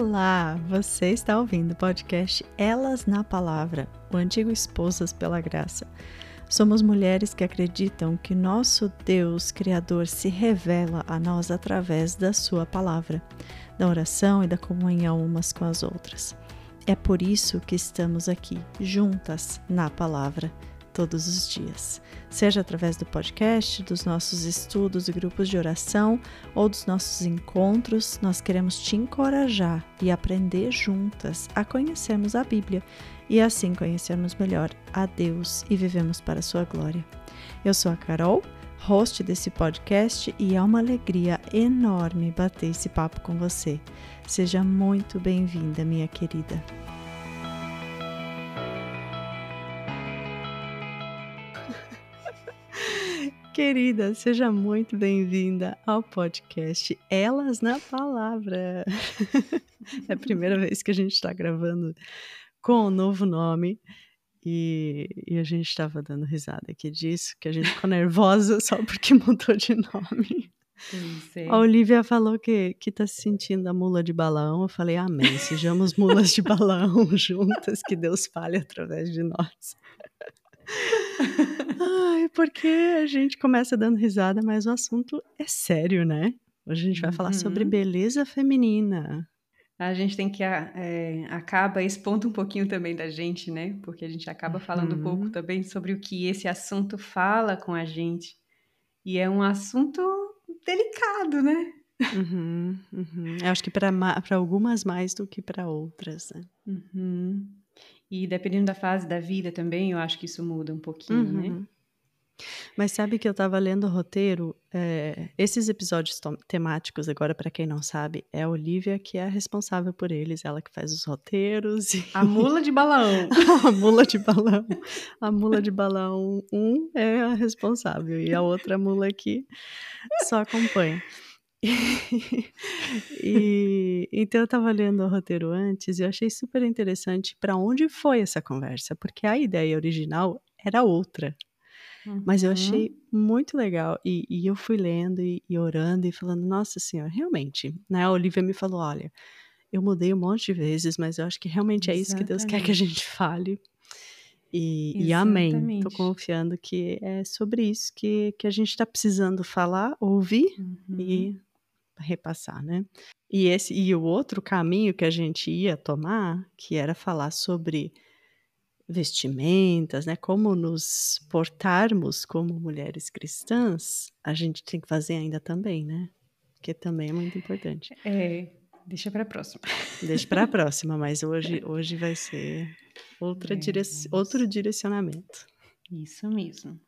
Olá! Você está ouvindo o podcast Elas na Palavra, o antigo Esposas pela Graça. Somos mulheres que acreditam que nosso Deus Criador se revela a nós através da Sua palavra, da oração e da comunhão umas com as outras. É por isso que estamos aqui, juntas na palavra todos os dias, seja através do podcast, dos nossos estudos e grupos de oração ou dos nossos encontros. Nós queremos te encorajar e aprender juntas a conhecermos a Bíblia e assim conhecermos melhor a Deus e vivemos para a sua glória. Eu sou a Carol, host desse podcast, e é uma alegria enorme bater esse papo com você. Seja muito bem-vinda, minha querida. Querida, seja muito bem-vinda ao podcast Elas na Palavra. é a primeira vez que a gente está gravando com um novo nome e, e a gente estava dando risada aqui disso, que a gente ficou nervosa só porque mudou de nome. A Olivia falou que, que tá se sentindo a mula de balão. Eu falei, amém. Sejamos mulas de balão juntas, que Deus fale através de nós. Ai, porque a gente começa dando risada, mas o assunto é sério, né? Hoje a gente vai falar sobre Uhum. beleza feminina. A gente tem que é, acaba expondo um pouquinho também da gente, né? Porque a gente acaba falando um pouco Uhum. também sobre o que esse assunto fala com a gente. E é um assunto delicado, né? Uhum, uhum. Eu acho que para algumas mais do que para outras, né? Uhum. E dependendo da fase da vida também, eu acho que isso muda um pouquinho, né? Uhum. Mas sabe que eu estava lendo o roteiro? é, esses episódios temáticos, agora, para quem não sabe, é a Olivia que é a responsável por eles, ela que faz os roteiros e A mula de balão. a mula de balão. A mula de balão 1 é a responsável e a outra mula aqui só acompanha. E, então eu estava lendo o roteiro antes e eu achei super interessante para onde foi essa conversa, porque a ideia original era outra. Mas eu Uhum. achei muito legal. E, e eu fui lendo e, e orando e falando, nossa senhora, realmente. Né? A Olivia me falou: olha, eu mudei um monte de vezes, mas eu acho que realmente é isso que Deus quer que a gente fale. E, e amém. Exatamente. confiando que é sobre isso que, que a gente está precisando falar, ouvir Uhum. e repassar, né? E esse e o outro caminho que a gente ia tomar, que era falar sobre vestimentas, né? Como nos portarmos como mulheres cristãs, a gente tem que fazer ainda também, né? Que também é muito importante. É, deixa para próxima. Deixa para a próxima, mas hoje hoje vai ser outra É, direc- outro direcionamento. Isso mesmo.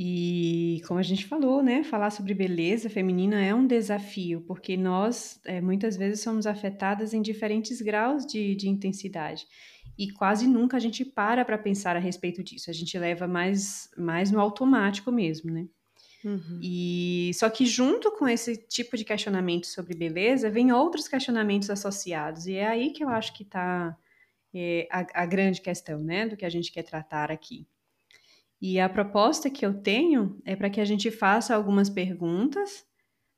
E como a gente falou, né, falar sobre beleza feminina é um desafio, porque nós é, muitas vezes somos afetadas em diferentes graus de, de intensidade. E quase nunca a gente para para pensar a respeito disso. A gente leva mais, mais no automático mesmo, né? Uhum. E só que junto com esse tipo de questionamento sobre beleza, vem outros questionamentos associados. E é aí que eu acho que está a, a grande questão, né, do que a gente quer tratar aqui. E a proposta que eu tenho é para que a gente faça algumas perguntas.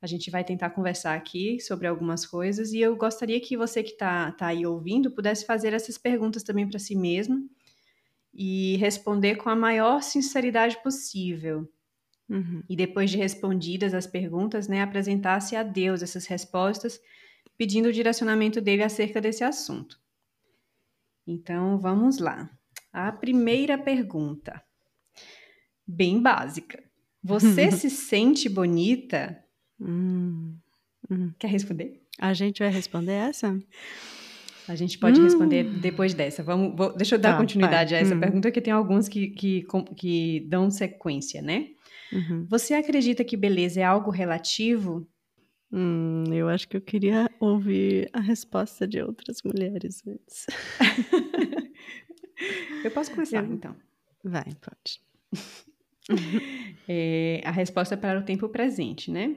A gente vai tentar conversar aqui sobre algumas coisas e eu gostaria que você que está tá aí ouvindo pudesse fazer essas perguntas também para si mesmo e responder com a maior sinceridade possível. Uhum. E depois de respondidas as perguntas, né, apresentasse a Deus essas respostas, pedindo o direcionamento dele acerca desse assunto. Então, vamos lá. A primeira pergunta, bem básica. Você se sente bonita? Hum, hum. Quer responder? A gente vai responder essa? A gente pode Hum. responder depois dessa. Vamos, vou- deixa eu dar Tá, continuidade vai. a essa Hum. pergunta, que tem alguns que, que, que dão sequência, né? Uhum. Você acredita que beleza é algo relativo? Hum, eu acho que eu queria ouvir a resposta de outras mulheres antes. Eu posso começar, Eu- então. Vai, pode. É, a resposta é para o tempo presente, né?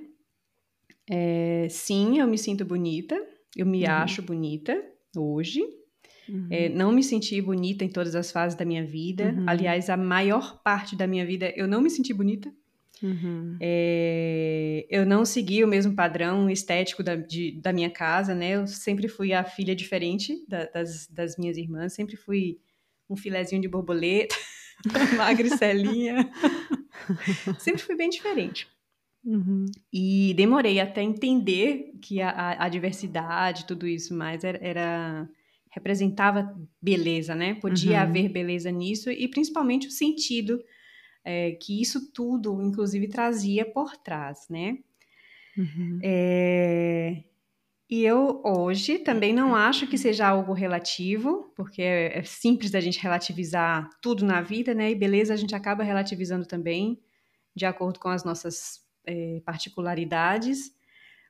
É, sim, eu me sinto bonita, eu me Uhum. acho bonita hoje. Uhum. É, não me senti bonita em todas as fases da minha vida. Uhum. Aliás, a maior parte da minha vida eu não me senti bonita. Uhum. É, eu não segui o mesmo padrão estético da, de, da minha casa, né? Eu sempre fui a filha diferente da, das, das minhas irmãs, sempre fui um filezinho de borboleta, magricelinha. sempre fui bem diferente. Uhum. E demorei até entender que a, a, a diversidade, tudo isso mais era, era, representava beleza, né? Podia uhum. haver beleza nisso e principalmente o sentido é, que isso tudo, inclusive, trazia por trás, né? Uhum. É, e eu hoje também não acho que seja algo relativo, porque é, é simples da gente relativizar tudo na vida, né? E beleza a gente acaba relativizando também, de acordo com as nossas é, particularidades.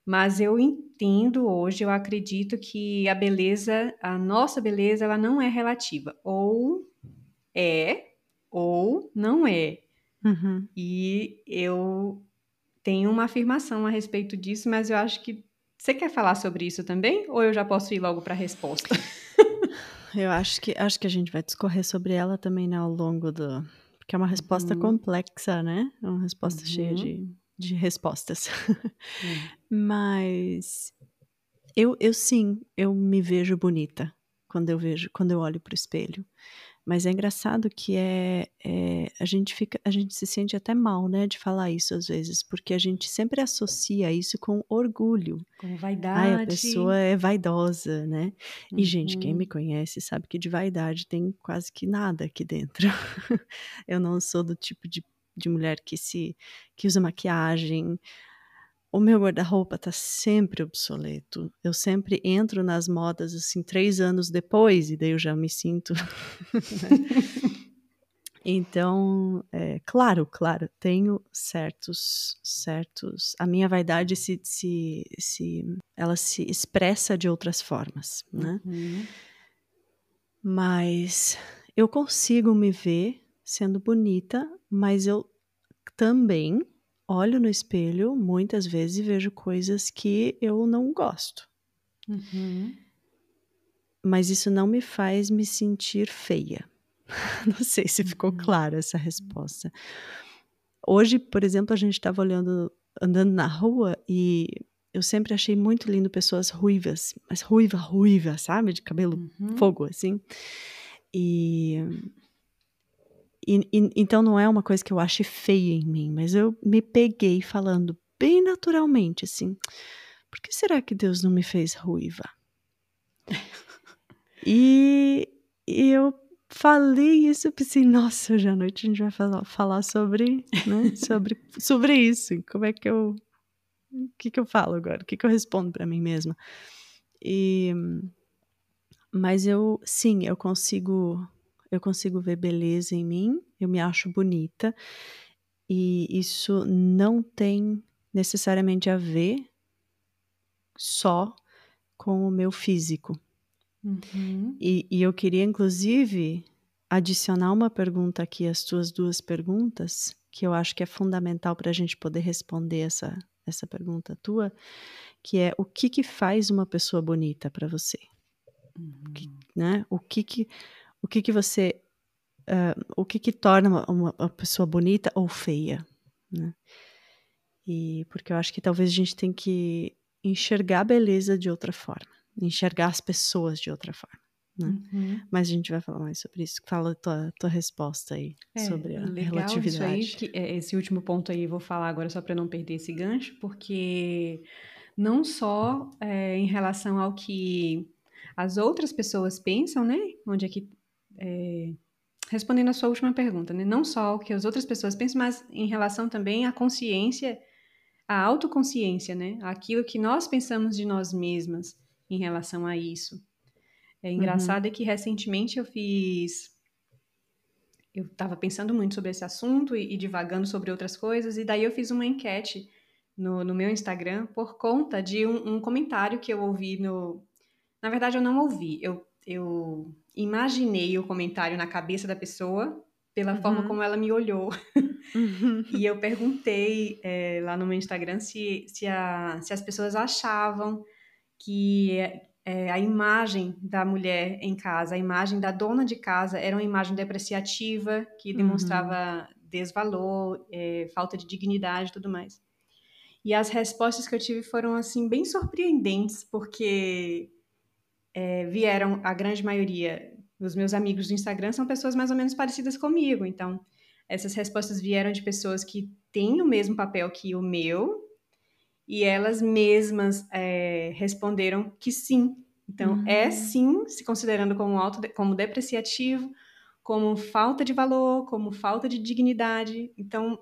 Mas eu entendo hoje, eu acredito que a beleza, a nossa beleza, ela não é relativa. Ou é, ou não é. Uhum. E eu tenho uma afirmação a respeito disso, mas eu acho que você quer falar sobre isso também? Ou eu já posso ir logo para a resposta? eu acho que acho que a gente vai discorrer sobre ela também né, ao longo do. Porque é uma resposta uhum. complexa, né? É uma resposta uhum. cheia de, de respostas. Mas eu, eu sim, eu me vejo bonita quando eu vejo, quando eu olho para o espelho. Mas é engraçado que é, é, a gente fica, a gente se sente até mal, né, de falar isso às vezes, porque a gente sempre associa isso com orgulho. Com vaidade. Ai, a pessoa é vaidosa, né? E uhum. gente, quem me uhum. conhece sabe que de vaidade tem quase que nada aqui dentro. Eu não sou do tipo de, de mulher que se que usa maquiagem, o meu guarda-roupa tá sempre obsoleto. Eu sempre entro nas modas assim três anos depois e daí eu já me sinto. então, é, claro, claro, tenho certos, certos. A minha vaidade se, se, se ela se expressa de outras formas, né? Uhum. Mas eu consigo me ver sendo bonita, mas eu também olho no espelho muitas vezes e vejo coisas que eu não gosto. Uhum. Mas isso não me faz me sentir feia. não sei se ficou uhum. clara essa resposta. Hoje, por exemplo, a gente estava olhando, andando na rua e eu sempre achei muito lindo pessoas ruivas, mas ruiva, ruiva, sabe? De cabelo uhum. fogo, assim. E e, e, então não é uma coisa que eu ache feia em mim, mas eu me peguei falando bem naturalmente assim: por que será que Deus não me fez ruiva? e, e eu falei isso, eu pensei, nossa, hoje à noite a gente vai falar, falar sobre, né, sobre, sobre isso. Como é que eu. O que, que eu falo agora? O que, que eu respondo para mim mesma? E, mas eu, sim, eu consigo eu consigo ver beleza em mim, eu me acho bonita, e isso não tem necessariamente a ver só com o meu físico. Uhum. E, e, eu queria, inclusive, adicionar uma pergunta aqui às tuas duas perguntas, que eu acho que é fundamental para a gente poder responder essa, essa pergunta tua, que é o que, que faz uma pessoa bonita para você? Uhum. Que, né? O que que o que que você uh, o que que torna uma, uma, pessoa bonita ou feia, né? E porque eu acho que talvez a gente tem que enxergar a beleza de outra forma, enxergar as pessoas de outra forma. Né? Uhum. Mas a gente vai falar mais sobre isso. Fala a tua, tua resposta aí é, sobre a relatividade. Isso aí, que, é, esse último ponto aí, vou falar agora só para não perder esse gancho, porque não só é, em relação ao que as outras pessoas pensam, né? Onde é que é, respondendo a sua última pergunta, né? Não só o que as outras pessoas pensam, mas em relação também à consciência, à autoconsciência, né? Aquilo que nós pensamos de nós mesmas em relação a isso. É engraçado uhum. é que recentemente eu fiz. Eu estava pensando muito sobre esse assunto e, e, divagando sobre outras coisas, e daí eu fiz uma enquete no, no meu Instagram por conta de um, um comentário que eu ouvi no. Na verdade, eu não ouvi, eu, eu imaginei o comentário na cabeça da pessoa pela uhum. forma como ela me olhou. Uhum. e eu perguntei é, lá no meu Instagram se, se, a, se as pessoas achavam que, é, a imagem da mulher em casa, a imagem da dona de casa era uma imagem depreciativa que Uhum. demonstrava desvalor, é, falta de dignidade e tudo mais. E as respostas que eu tive foram assim bem surpreendentes, porque é, vieram a grande maioria dos meus amigos do Instagram são pessoas mais ou menos parecidas comigo. Então, essas respostas vieram de pessoas que têm o mesmo papel que o meu e elas mesmas é, responderam que sim. Então, Uhum. é sim, se considerando como auto, como depreciativo, como falta de valor, como falta de dignidade. Então,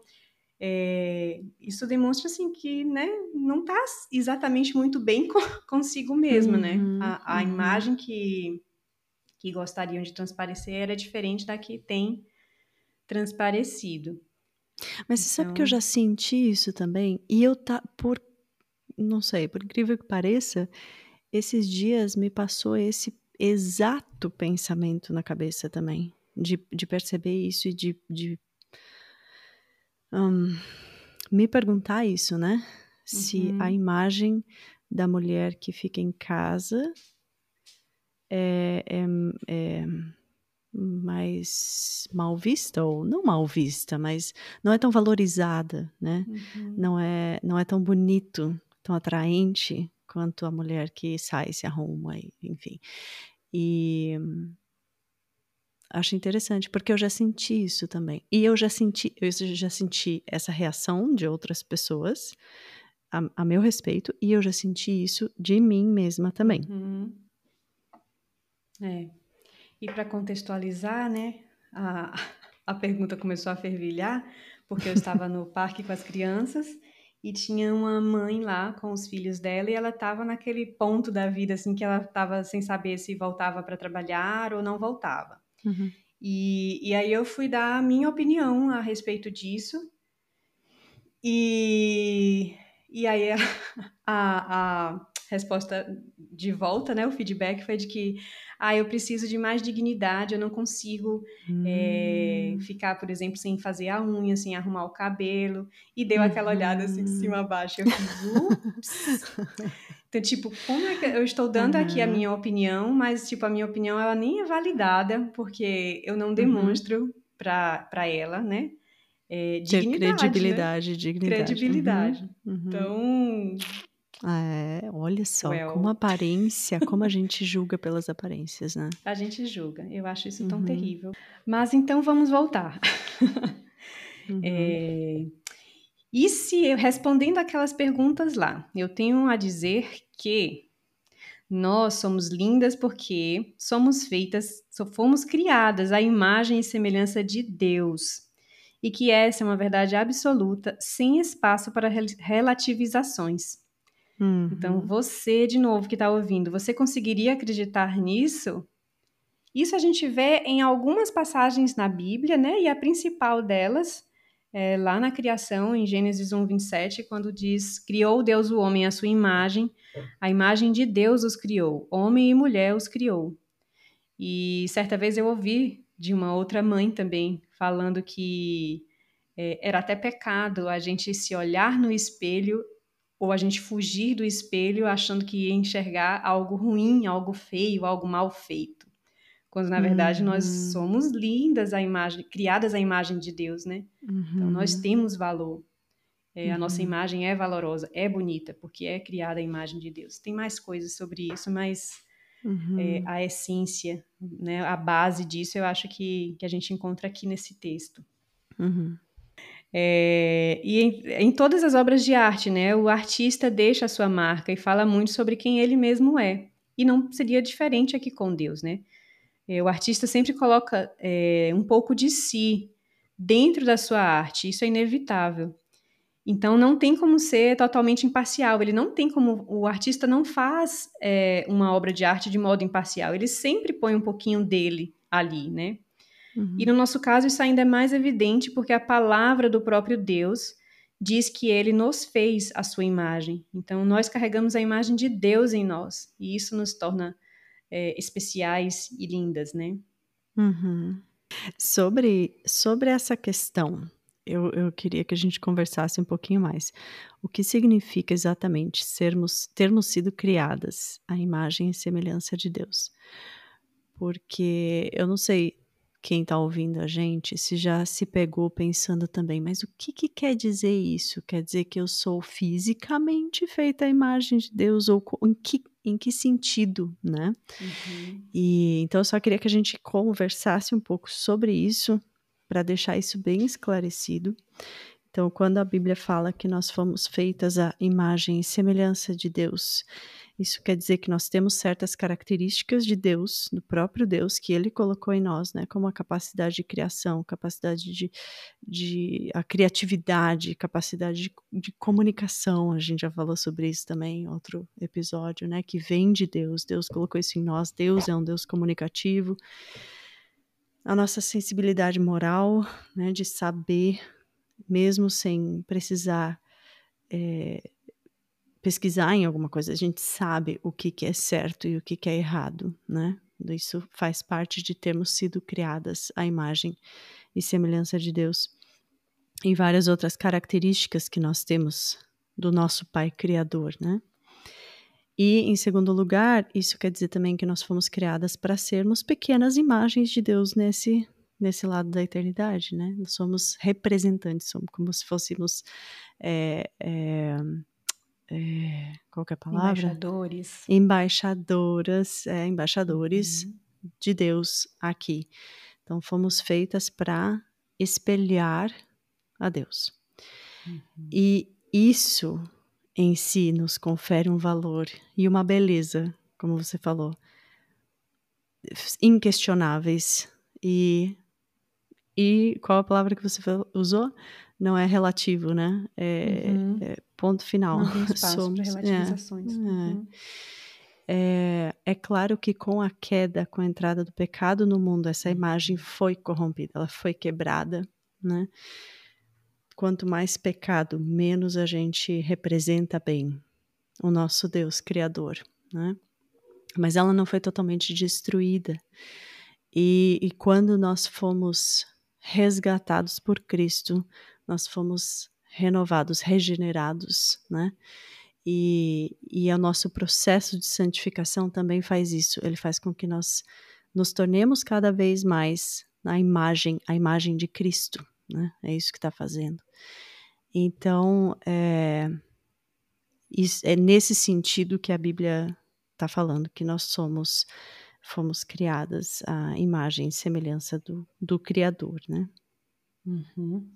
é, isso demonstra assim que né, não está exatamente muito bem com, consigo mesma, né? Uhum, A, a uhum. imagem que, que gostariam de transparecer era diferente da que tem transparecido. Mas você sabe que eu Então- já senti isso também? E eu tá por não sei, por incrível que pareça, esses dias me passou esse exato pensamento na cabeça também, de, de perceber isso e de, de hum, me perguntar isso, né? Se Uhum. a imagem da mulher que fica em casa é, é, é mais mal vista ou não mal vista, mas não é tão valorizada, né? Uhum. Não é não é tão bonito, tão atraente quanto a mulher que sai, se arruma, e- enfim. E acho interessante porque eu já senti isso também. E eu já senti, eu já senti essa reação de outras pessoas a, a meu respeito e eu já senti isso de mim mesma também. Uhum. É. E para contextualizar, né, a, a pergunta começou a fervilhar, porque eu estava no parque com as crianças e tinha uma mãe lá com os filhos dela e ela estava naquele ponto da vida assim que ela estava sem saber se voltava para trabalhar ou não voltava. Uhum. E, e aí eu fui dar a minha opinião a respeito disso. E, e aí a, a, a resposta de volta, né, o feedback foi de que ah, eu preciso de mais dignidade, eu não consigo é, Hum. ficar, por exemplo, sem fazer a unha, sem arrumar o cabelo. E deu aquela olhada assim de cima a baixo. Eu fiz, ups! Então, tipo, como é que eu estou dando aqui a Uhum. minha opinião, mas, tipo, a minha opinião ela nem é validada, porque eu Uhum. não demonstro para ela, né? É, dignidade, né? credibilidade, dignidade. Credibilidade. Uhum, uhum. Então, É, olha só, Well. como aparência, como a gente julga pelas aparências, né? a gente julga. Eu acho isso tão Uhum. terrível. Mas então vamos voltar. Uhum. É, E se eu respondendo aquelas perguntas lá, eu tenho a dizer que nós somos lindas porque somos feitas, só fomos criadas à imagem e semelhança de Deus. E que essa é uma verdade absoluta, sem espaço para rel- relativizações. Uhum. Então, você, de novo, que está ouvindo, você conseguiria acreditar nisso? Isso a gente vê em algumas passagens na Bíblia, né? E a principal delas é lá na criação, em Gênesis 1, 27, quando diz: Criou Deus o homem à sua imagem, a imagem de Deus os criou, homem e mulher os criou. E certa vez eu ouvi de uma outra mãe também, falando que é, era até pecado a gente se olhar no espelho ou a gente fugir do espelho achando que ia enxergar algo ruim, algo feio, algo mal feito. Quando na verdade nós Uhum. somos lindas, a imagem, criadas à imagem de Deus, né? Então nós Uhum. temos valor. É, A nossa Uhum. imagem é valorosa, é bonita, porque é criada à imagem de Deus. Tem mais coisas sobre isso, mas Uhum. é, a essência, né, a base disso, eu acho que, que a gente encontra aqui nesse texto. Uhum. É, e em, em todas as obras de arte, né, o artista deixa a sua marca e fala muito sobre quem ele mesmo é. E não seria diferente aqui com Deus, né? É, o artista sempre coloca é, um pouco de si dentro da sua arte, isso é inevitável. Então não tem como ser totalmente imparcial. Ele não tem como. O artista não faz é, uma obra de arte de modo imparcial. Ele sempre põe um pouquinho dele ali, né? Uhum. E no nosso caso, isso ainda é mais evidente porque a palavra do próprio Deus diz que ele nos fez a sua imagem. Então, nós carregamos a imagem de Deus em nós. E isso nos torna é, especiais e lindas, né? Uhum. Sobre, sobre essa questão eu, eu queria que a gente conversasse um pouquinho mais. O que significa exatamente sermos, termos sido criadas à imagem e semelhança de Deus? Porque eu não sei quem está ouvindo a gente se já se pegou pensando também, mas o que, que quer dizer isso? Quer dizer que eu sou fisicamente feita à imagem de Deus ou em que, em que sentido, né? Uhum. E então eu só queria que a gente conversasse um pouco sobre isso para deixar isso bem esclarecido. Então, quando a Bíblia fala que nós fomos feitas à imagem e semelhança de Deus, isso quer dizer que nós temos certas características de Deus, do próprio Deus, que Ele colocou em nós, né? Como a capacidade de criação, capacidade de, de a criatividade, capacidade de, de comunicação. A gente já falou sobre isso também em outro episódio, né? Que vem de Deus. Deus colocou isso em nós. Deus é um Deus comunicativo. A nossa sensibilidade moral, né? De saber, mesmo sem precisar é, pesquisar em alguma coisa, a gente sabe o que, que é certo e o que, que é errado, né? Isso faz parte de termos sido criadas à imagem e semelhança de Deus. E várias outras características que nós temos do nosso Pai Criador, né? E, em segundo lugar, isso quer dizer também que nós fomos criadas para sermos pequenas imagens de Deus nesse, nesse lado da eternidade, né? Nós somos representantes, somos como se fôssemos é, é, é, qual é a palavra? Embaixadores. Embaixadoras, é, embaixadores uhum. de Deus aqui. Então, fomos feitas para espelhar a Deus. Uhum. E isso em si nos confere um valor e uma beleza, como você falou, inquestionáveis. E, e qual a palavra que você usou? Não é relativo, né? É, uhum. é Ponto final. Não tem espaço Somos, para é, relativizações. É, uhum. é, é, claro que com a queda, com a entrada do pecado no mundo, essa imagem foi corrompida, ela foi quebrada, né? Quanto mais pecado, menos a gente representa bem o nosso Deus Criador, né? Mas ela não foi totalmente destruída. E, e quando nós fomos resgatados por Cristo, nós fomos renovados, regenerados, né? E, e o nosso processo de santificação também faz isso. Ele faz com que nós nos tornemos cada vez mais na imagem, a imagem de Cristo, né? É isso que está fazendo. Então, é, é nesse sentido que a Bíblia está falando que nós somos, fomos criadas à imagem e semelhança do, do Criador, né? Uhum.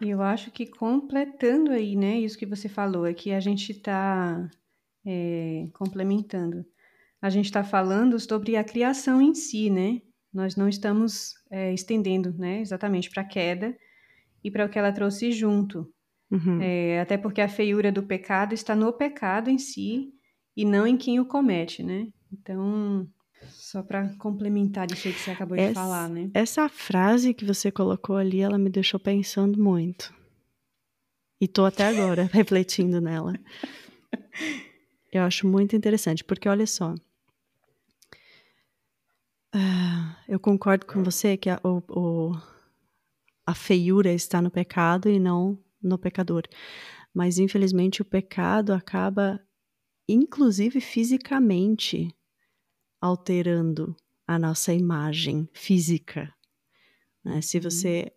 Eu acho que completando aí, né, isso que você falou, é que a gente está é, complementando. A gente está falando sobre a criação em si, né? Nós não estamos é, estendendo, né, exatamente para a queda e para o que ela trouxe junto. Uhum. É, até porque a feiura do pecado está no pecado em si e não em quem o comete, né? Então, só para complementar isso aí que você acabou essa, de falar, né? Essa frase que você colocou ali, ela me deixou pensando muito. E tô até agora refletindo nela. Eu acho muito interessante, porque olha só. Uh, eu concordo com você que a, o, o, a feiura está no pecado e não no pecador. Mas, infelizmente, o pecado acaba, inclusive fisicamente, alterando a nossa imagem física. Né? Se uhum. você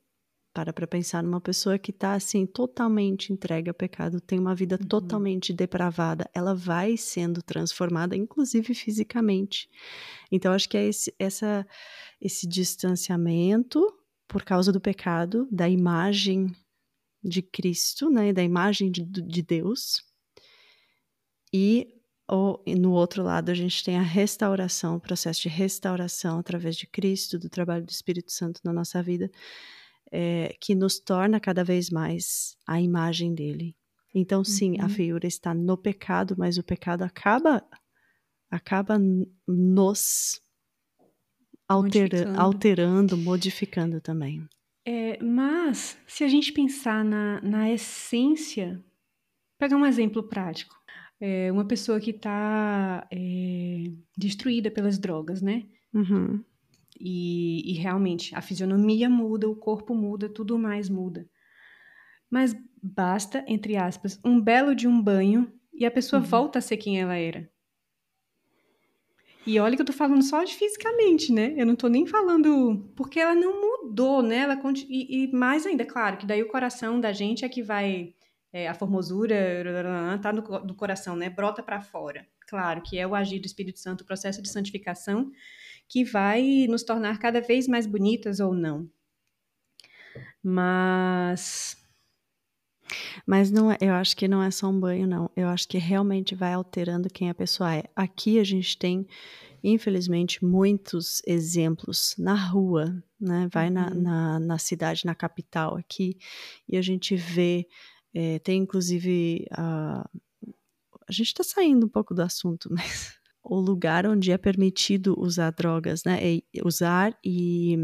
para para pensar numa pessoa que está assim totalmente entregue ao pecado, tem uma vida uhum. totalmente depravada, ela vai sendo transformada, inclusive fisicamente. Então acho que é esse, essa, esse distanciamento por causa do pecado, da imagem de Cristo, né, da imagem de, de Deus, e ou no outro lado a gente tem a restauração, o processo de restauração através de Cristo, do trabalho do Espírito Santo na nossa vida, é, que nos torna cada vez mais a imagem dele. Então, sim, uhum. a feiura está no pecado, mas o pecado acaba acaba nos altera modificando. alterando, modificando também. É, mas, se a gente pensar na, na essência, pegar um exemplo prático é, uma pessoa que está é, destruída pelas drogas, né? Uhum. E, e realmente a fisionomia muda, o corpo muda, tudo mais muda. Mas basta, entre aspas, um belo de um banho e a pessoa uhum. volta a ser quem ela era. E olha que eu tô falando só de fisicamente, né? Eu não tô nem falando. Porque ela não mudou, né? Ela e, e mais ainda, claro, que daí o coração da gente é que vai. É, a formosura tá no, do coração, né? Brota para fora. Claro que é o agir do Espírito Santo, o processo de santificação, que vai nos tornar cada vez mais bonitas ou não. Mas. Mas não é, eu acho que não é só um banho, não. Eu acho que realmente vai alterando quem a pessoa é. Aqui a gente tem infelizmente, muitos exemplos na rua, né? Vai uhum. na, na, na, cidade, na capital aqui, e a gente vê, é, tem inclusive, a, a gente está saindo um pouco do assunto, mas o lugar onde é permitido usar drogas, né? E usar e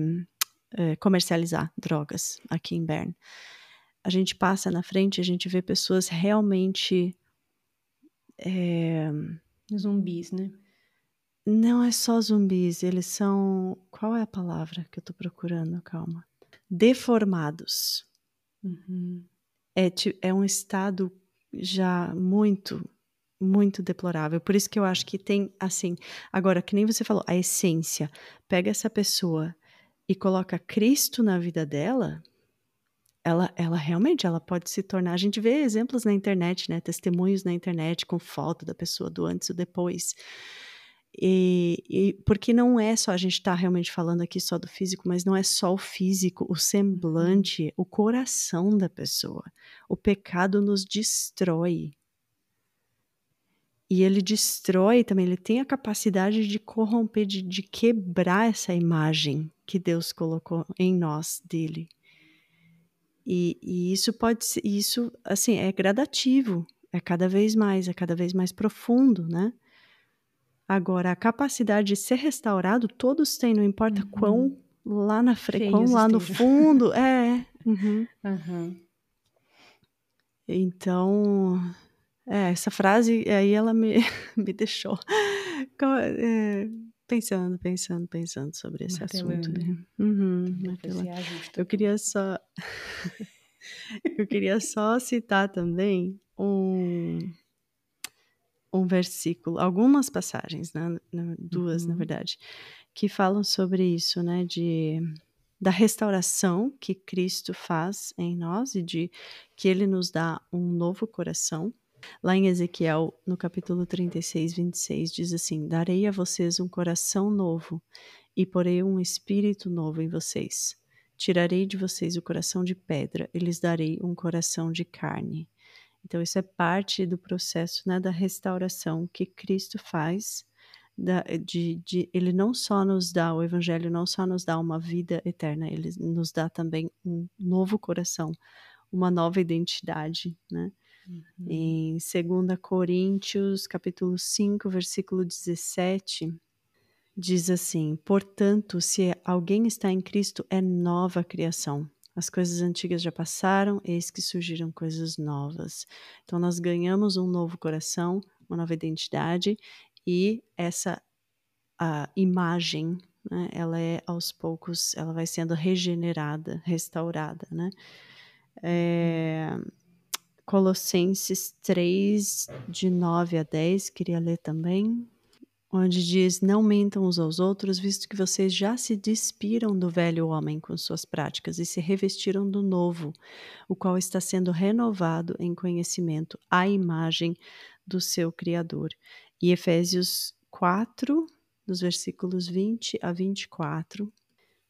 é, comercializar drogas aqui em Bern. A gente passa na frente, a gente vê pessoas realmente é, zumbis, né? Não é só zumbis, eles são. Qual é a palavra que eu tô procurando? Calma. Deformados. Uhum. É, é um estado já muito, muito deplorável. Por isso que eu acho que tem, assim. Agora, que nem você falou, a essência. Pega essa pessoa e coloca Cristo na vida dela. Ela, ela realmente ela pode se tornar. A gente vê exemplos na internet, né? Testemunhos na internet com foto da pessoa do antes e depois. E, e, porque não é só a gente está realmente falando aqui só do físico, mas não é só o físico, o semblante, o coração da pessoa. O pecado nos destrói. E ele destrói também, ele tem a capacidade de corromper, de, de quebrar essa imagem que Deus colocou em nós dele. E, e isso pode ser, isso assim, é gradativo, é cada vez mais, é cada vez mais profundo, né? Agora, a capacidade de ser restaurado, todos têm, não importa uhum. quão lá na frente, quão lá no fundo. É. Uhum. Uhum. Então, é, essa frase aí ela me, me deixou é, pensando, pensando, pensando sobre esse assunto. Né? Uhum, eu queria só. eu queria só citar também um um versículo, algumas passagens, né, duas uhum. na verdade, que falam sobre isso, né, de da restauração que Cristo faz em nós e de que ele nos dá um novo coração. Lá em Ezequiel, no capítulo 36, 26, diz assim: Darei a vocês um coração novo e porei um espírito novo em vocês. Tirarei de vocês o coração de pedra e lhes darei um coração de carne. Então, isso é parte do processo né, da restauração que Cristo faz. Da, de, de, ele não só nos dá, o Evangelho não só nos dá uma vida eterna, ele nos dá também um novo coração, uma nova identidade, né? Uhum. Em 2 Coríntios, capítulo 5, versículo 17, diz assim: Portanto, se alguém está em Cristo, é nova criação. As coisas antigas já passaram, eis que surgiram coisas novas. Então, nós ganhamos um novo coração, uma nova identidade, e essa a imagem, né, ela é aos poucos, ela vai sendo regenerada, restaurada, né? É, Colossenses 3, de 9 a 10, queria ler também onde diz: Não mentam uns aos outros, visto que vocês já se despiram do velho homem com suas práticas e se revestiram do novo, o qual está sendo renovado em conhecimento à imagem do seu Criador. E Efésios 4, dos versículos 20 a 24,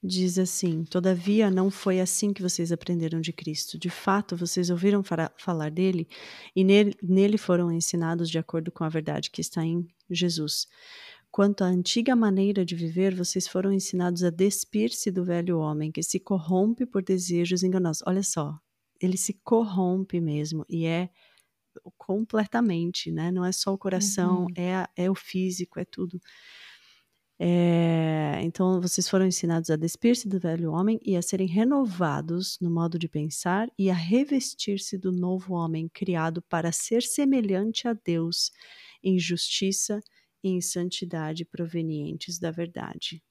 diz assim: Todavia não foi assim que vocês aprenderam de Cristo. De fato, vocês ouviram falar dele e nele, nele foram ensinados de acordo com a verdade que está em Jesus. Quanto à antiga maneira de viver, vocês foram ensinados a despir-se do velho homem, que se corrompe por desejos enganosos. Olha só, ele se corrompe mesmo e é completamente, né? Não é só o coração, uhum. é, é o físico, é tudo. É, então, vocês foram ensinados a despir-se do velho homem e a serem renovados no modo de pensar e a revestir-se do novo homem criado para ser semelhante a Deus em justiça e em santidade provenientes da verdade.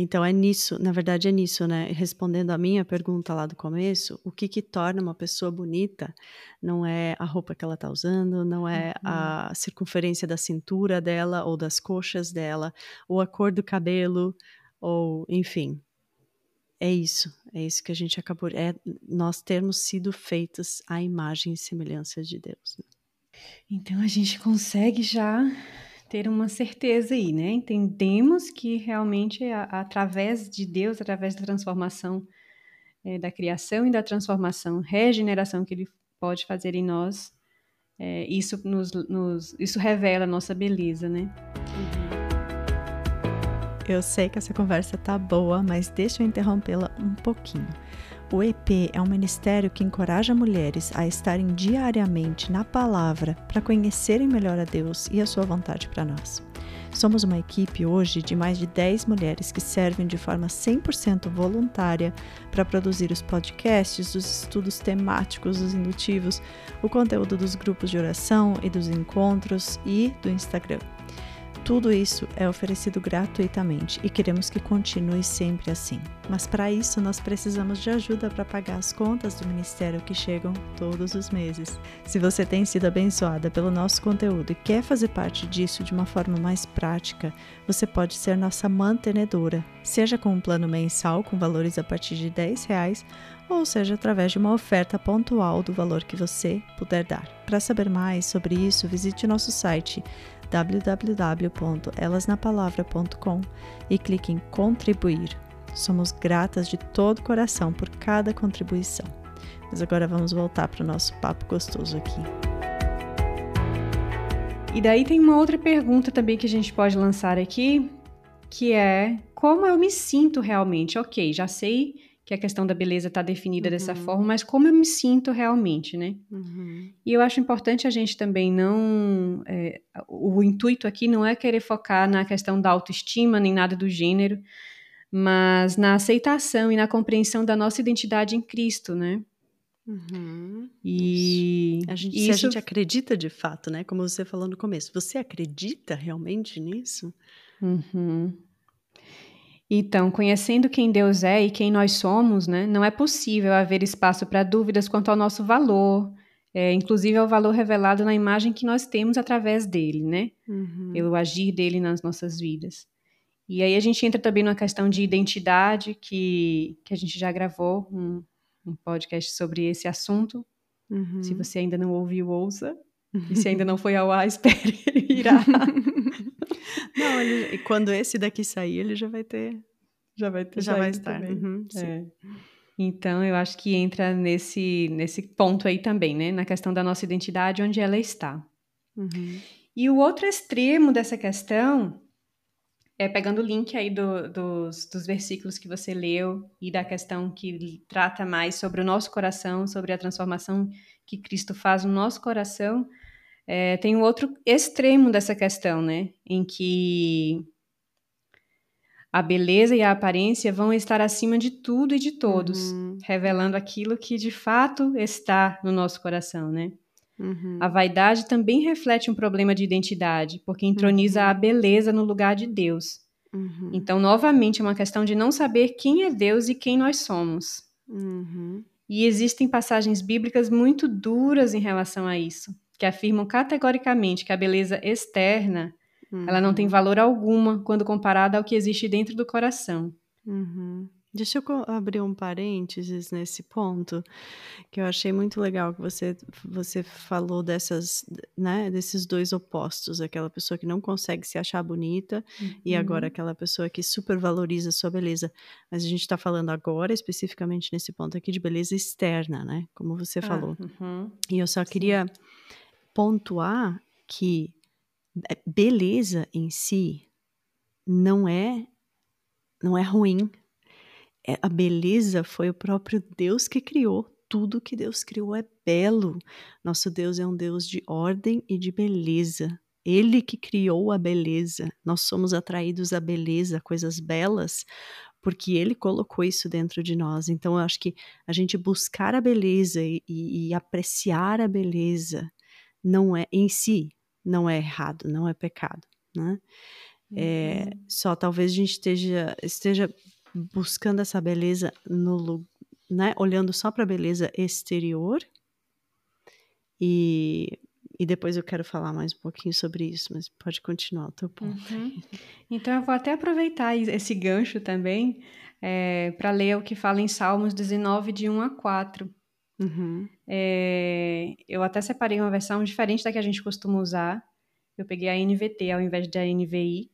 Então é nisso, na verdade é nisso, né? Respondendo a minha pergunta lá do começo, o que que torna uma pessoa bonita não é a roupa que ela tá usando, não é uhum. a circunferência da cintura dela ou das coxas dela, ou a cor do cabelo, ou enfim. É isso, é isso que a gente acabou, é nós termos sido feitos à imagem e semelhança de Deus. Né? Então a gente consegue já ter uma certeza aí, né? Entendemos que realmente é através de Deus, através da transformação é, da criação e da transformação, regeneração que Ele pode fazer em nós, é, isso nos, nos, isso revela a nossa beleza, né? Eu sei que essa conversa tá boa, mas deixa eu interrompê-la um pouquinho. O EP é um ministério que encoraja mulheres a estarem diariamente na palavra para conhecerem melhor a Deus e a sua vontade para nós. Somos uma equipe hoje de mais de 10 mulheres que servem de forma 100% voluntária para produzir os podcasts, os estudos temáticos, os indutivos, o conteúdo dos grupos de oração e dos encontros e do Instagram. Tudo isso é oferecido gratuitamente e queremos que continue sempre assim. Mas para isso nós precisamos de ajuda para pagar as contas do ministério que chegam todos os meses. Se você tem sido abençoada pelo nosso conteúdo e quer fazer parte disso de uma forma mais prática, você pode ser nossa mantenedora, seja com um plano mensal com valores a partir de 10 reais ou seja através de uma oferta pontual do valor que você puder dar. Para saber mais sobre isso, visite nosso site www.elasnapalavra.com e clique em contribuir. Somos gratas de todo o coração por cada contribuição. Mas agora vamos voltar para o nosso papo gostoso aqui. E daí tem uma outra pergunta também que a gente pode lançar aqui, que é como eu me sinto realmente? Ok, já sei que a questão da beleza está definida uhum. dessa forma, mas como eu me sinto realmente, né? Uhum. E eu acho importante a gente também não. É, o intuito aqui não é querer focar na questão da autoestima nem nada do gênero, mas na aceitação e na compreensão da nossa identidade em Cristo, né? Uhum. E a gente, se a gente acredita de fato, né? Como você falou no começo, você acredita realmente nisso? Uhum. Então, conhecendo quem Deus é e quem nós somos, né, não é possível haver espaço para dúvidas quanto ao nosso valor, é, inclusive ao valor revelado na imagem que nós temos através dele, né? Uhum. Pelo agir dele nas nossas vidas. E aí a gente entra também numa questão de identidade, que, que a gente já gravou um, um podcast sobre esse assunto. Uhum. Se você ainda não ouviu, ouça. E se ainda não foi ao ar, espere, irá. Não, ele, quando esse daqui sair, ele já vai ter. Já vai ter. Já vai estar. Uhum, é. Então, eu acho que entra nesse, nesse ponto aí também, né? Na questão da nossa identidade, onde ela está. Uhum. E o outro extremo dessa questão é pegando o link aí do, dos, dos versículos que você leu e da questão que trata mais sobre o nosso coração, sobre a transformação que Cristo faz no nosso coração. É, tem um outro extremo dessa questão, né? Em que a beleza e a aparência vão estar acima de tudo e de todos, uhum. revelando aquilo que de fato está no nosso coração, né? Uhum. A vaidade também reflete um problema de identidade, porque entroniza uhum. a beleza no lugar de Deus. Uhum. Então, novamente, é uma questão de não saber quem é Deus e quem nós somos. Uhum. E existem passagens bíblicas muito duras em relação a isso que afirmam categoricamente que a beleza externa uhum. ela não tem uhum. valor alguma quando comparada ao que existe dentro do coração. Uhum. Deixa eu abrir um parênteses nesse ponto, que eu achei muito legal que você, você falou dessas, né, desses dois opostos, aquela pessoa que não consegue se achar bonita uhum. e agora aquela pessoa que supervaloriza a sua beleza. Mas a gente está falando agora, especificamente nesse ponto aqui, de beleza externa, né, como você ah, falou. Uhum. E eu só queria pontuar que é, beleza em si não é não é ruim. É, a beleza foi o próprio Deus que criou. Tudo que Deus criou é belo. Nosso Deus é um Deus de ordem e de beleza. Ele que criou a beleza. Nós somos atraídos à beleza, coisas belas, porque ele colocou isso dentro de nós. Então, eu acho que a gente buscar a beleza e, e, e apreciar a beleza não é em si não é errado, não é pecado, né? É, uhum. Só talvez a gente esteja, esteja buscando essa beleza no né, olhando só para a beleza exterior. E, e depois eu quero falar mais um pouquinho sobre isso, mas pode continuar o teu ponto. Uhum. Então eu vou até aproveitar esse gancho também é, para ler o que fala em Salmos 19, de 1 a 4. Uhum. É, eu até separei uma versão diferente da que a gente costuma usar. Eu peguei a NVT ao invés da NVI.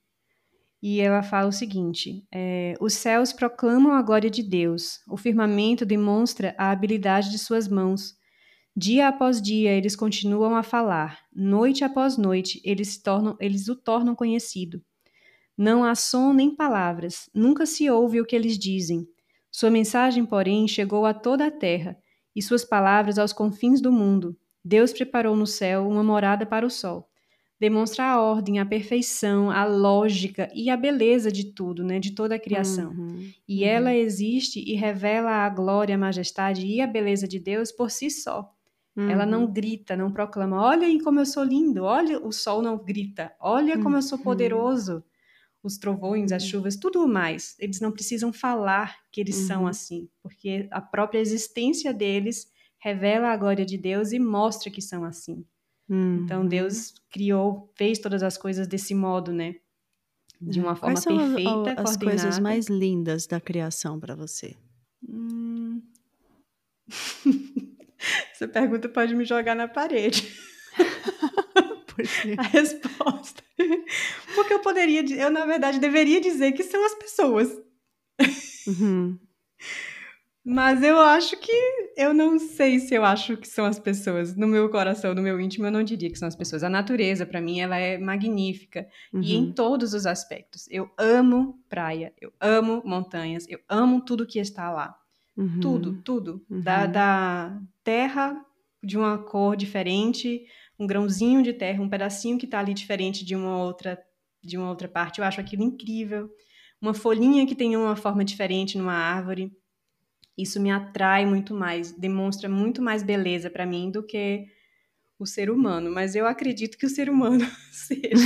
E ela fala o seguinte: é, Os céus proclamam a glória de Deus, o firmamento demonstra a habilidade de suas mãos. Dia após dia eles continuam a falar, noite após noite eles, tornam, eles o tornam conhecido. Não há som nem palavras, nunca se ouve o que eles dizem. Sua mensagem, porém, chegou a toda a terra, e suas palavras aos confins do mundo. Deus preparou no céu uma morada para o sol. Demonstra a ordem, a perfeição, a lógica e a beleza de tudo, né, de toda a criação. Uhum, e uhum. ela existe e revela a glória, a majestade e a beleza de Deus por si só. Uhum. Ela não uhum. grita, não proclama: olha aí como eu sou lindo, olha, o sol não grita, olha como eu sou uhum. poderoso os trovões, as uhum. chuvas, tudo mais. Eles não precisam falar que eles uhum. são assim, porque a própria existência deles revela a glória de Deus e mostra que são assim. Uhum. Então Deus criou, fez todas as coisas desse modo, né? De uma forma Quais são perfeita, as, as coisas mais lindas da criação para você? Hum... Essa pergunta pode me jogar na parede. a resposta. Porque eu poderia, eu na verdade deveria dizer que são as pessoas. Uhum. Mas eu acho que eu não sei se eu acho que são as pessoas. No meu coração, no meu íntimo, eu não diria que são as pessoas. A natureza, para mim, ela é magnífica uhum. e em uhum. todos os aspectos. Eu amo praia, eu amo montanhas, eu amo tudo que está lá. Uhum. Tudo, tudo. Da, uhum. da terra de uma cor diferente um grãozinho de terra, um pedacinho que está ali diferente de uma outra de uma outra parte. Eu acho aquilo incrível. Uma folhinha que tem uma forma diferente numa árvore. Isso me atrai muito mais, demonstra muito mais beleza para mim do que o ser humano, mas eu acredito que o ser humano seja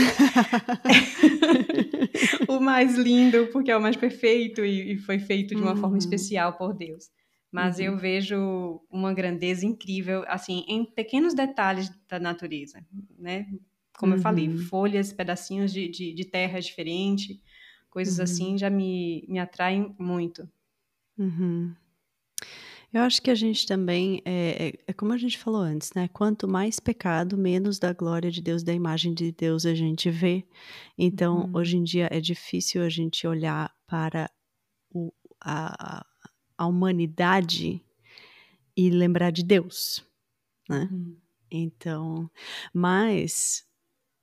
o mais lindo, porque é o mais perfeito e, e foi feito de uma uhum. forma especial por Deus. Mas uhum. eu vejo uma grandeza incrível, assim, em pequenos detalhes da natureza, né? Como uhum. eu falei, uhum. folhas, pedacinhos de, de, de terra diferente, coisas assim uhum. assim já me, me atraem muito. Uhum. Eu acho que a gente também, é, é, é, como a gente falou antes, né? Quanto mais pecado, menos da glória de Deus, da imagem de Deus a gente vê. Então, uhum. hoje em dia é difícil a gente olhar para o, a, a humanidade e lembrar de Deus, né? Uhum. Então, mas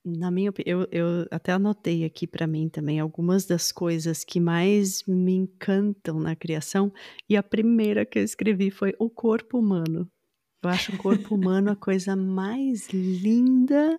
na minha opinião, eu, eu até anotei aqui para mim também algumas das coisas que mais me encantam na criação, e a primeira que eu escrevi foi o corpo humano. Eu acho o corpo humano a coisa mais linda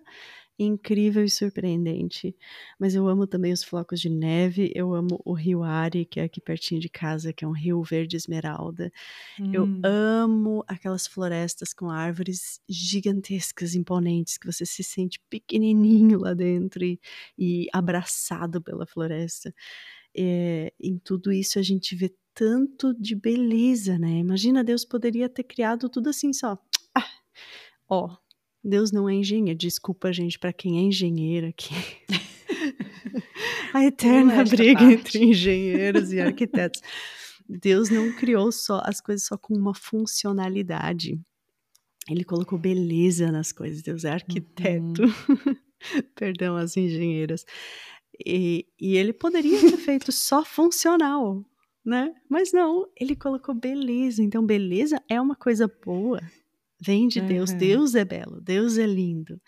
incrível e surpreendente. Mas eu amo também os flocos de neve, eu amo o rio Ari, que é aqui pertinho de casa, que é um rio verde esmeralda. Hum. Eu amo aquelas florestas com árvores gigantescas, imponentes, que você se sente pequenininho lá dentro e, e abraçado pela floresta. É, em tudo isso a gente vê tanto de beleza, né? Imagina, Deus poderia ter criado tudo assim só. Ah, ó, Deus não é engenheiro. Desculpa, gente, para quem é engenheiro aqui. A eterna briga parte. entre engenheiros e arquitetos. Deus não criou só as coisas só com uma funcionalidade. Ele colocou beleza nas coisas. Deus é arquiteto. Uhum. Perdão as engenheiras. E, e ele poderia ter feito só funcional, né? Mas não, ele colocou beleza. Então, beleza é uma coisa boa. Vem de Deus. Uhum. Deus é belo, Deus é lindo.